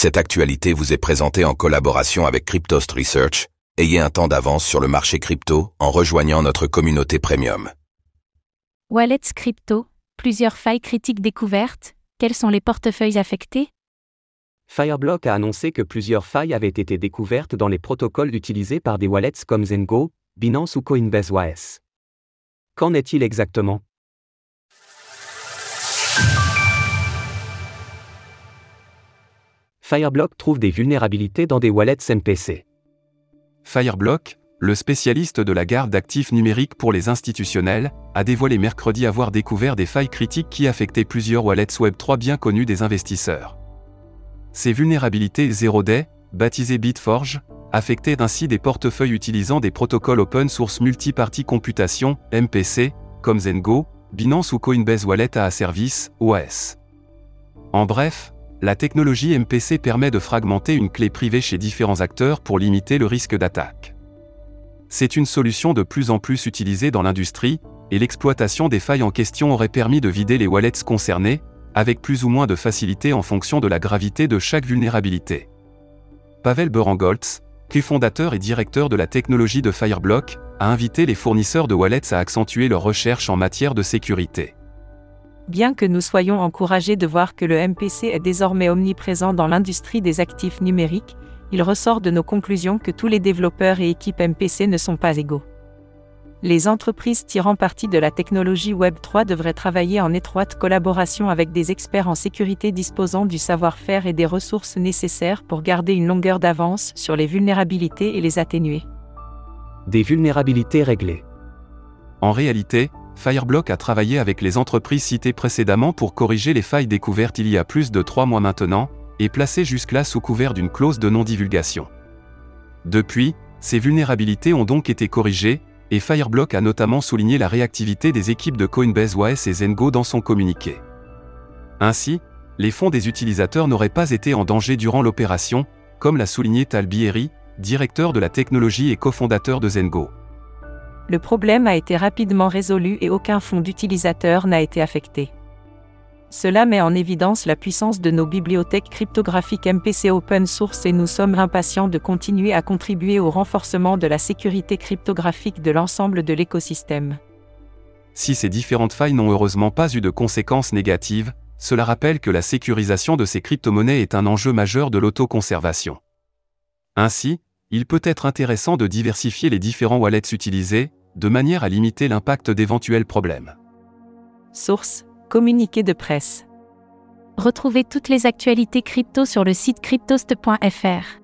Cette actualité vous est présentée en collaboration avec Cryptost Research. Ayez un temps d'avance sur le marché crypto en rejoignant notre communauté premium. Wallets crypto, plusieurs failles critiques découvertes, quels sont les portefeuilles affectés? Fireblock a annoncé que plusieurs failles avaient été découvertes dans les protocoles utilisés par des wallets comme Zengo, Binance ou Coinbase OS. Qu'en est-il exactement? Fireblock trouve des vulnérabilités dans des wallets MPC. Fireblock, le spécialiste de la garde d'actifs numériques pour les institutionnels, a dévoilé mercredi avoir découvert des failles critiques qui affectaient plusieurs wallets Web3 bien connus des investisseurs. Ces vulnérabilités 0-day, baptisées Bitforge, affectaient ainsi des portefeuilles utilisant des protocoles open source multi-party computation, MPC, comme Zengo, Binance ou Coinbase Wallet à service, OAS. En bref, la technologie MPC permet de fragmenter une clé privée chez différents acteurs pour limiter le risque d'attaque. C'est une solution de plus en plus utilisée dans l'industrie, et l'exploitation des failles en question aurait permis de vider les wallets concernés, avec plus ou moins de facilité en fonction de la gravité de chaque vulnérabilité. Pavel Berangoltz, fondateur et directeur de la technologie de Fireblock, a invité les fournisseurs de wallets à accentuer leurs recherches en matière de sécurité. Bien que nous soyons encouragés de voir que le MPC est désormais omniprésent dans l'industrie des actifs numériques, il ressort de nos conclusions que tous les développeurs et équipes MPC ne sont pas égaux. Les entreprises tirant parti de la technologie Web3 devraient travailler en étroite collaboration avec des experts en sécurité disposant du savoir-faire et des ressources nécessaires pour garder une longueur d'avance sur les vulnérabilités et les atténuer. Des vulnérabilités réglées. En réalité, Fireblock a travaillé avec les entreprises citées précédemment pour corriger les failles découvertes il y a plus de trois mois maintenant, et placées jusque-là sous couvert d'une clause de non-divulgation. Depuis, ces vulnérabilités ont donc été corrigées, et Fireblock a notamment souligné la réactivité des équipes de Coinbase OS et Zengo dans son communiqué. Ainsi, les fonds des utilisateurs n'auraient pas été en danger durant l'opération, comme l'a souligné Tal Bieri, directeur de la technologie et cofondateur de Zengo. Le problème a été rapidement résolu et aucun fonds d'utilisateurs n'a été affecté. Cela met en évidence la puissance de nos bibliothèques cryptographiques MPC open source et nous sommes impatients de continuer à contribuer au renforcement de la sécurité cryptographique de l'ensemble de l'écosystème. Si ces différentes failles n'ont heureusement pas eu de conséquences négatives, cela rappelle que la sécurisation de ces crypto-monnaies est un enjeu majeur de l'autoconservation. Ainsi, il peut être intéressant de diversifier les différents wallets utilisés, de manière à limiter l'impact d'éventuels problèmes. Source Communiqué de presse. Retrouvez toutes les actualités crypto sur le site cryptost.fr.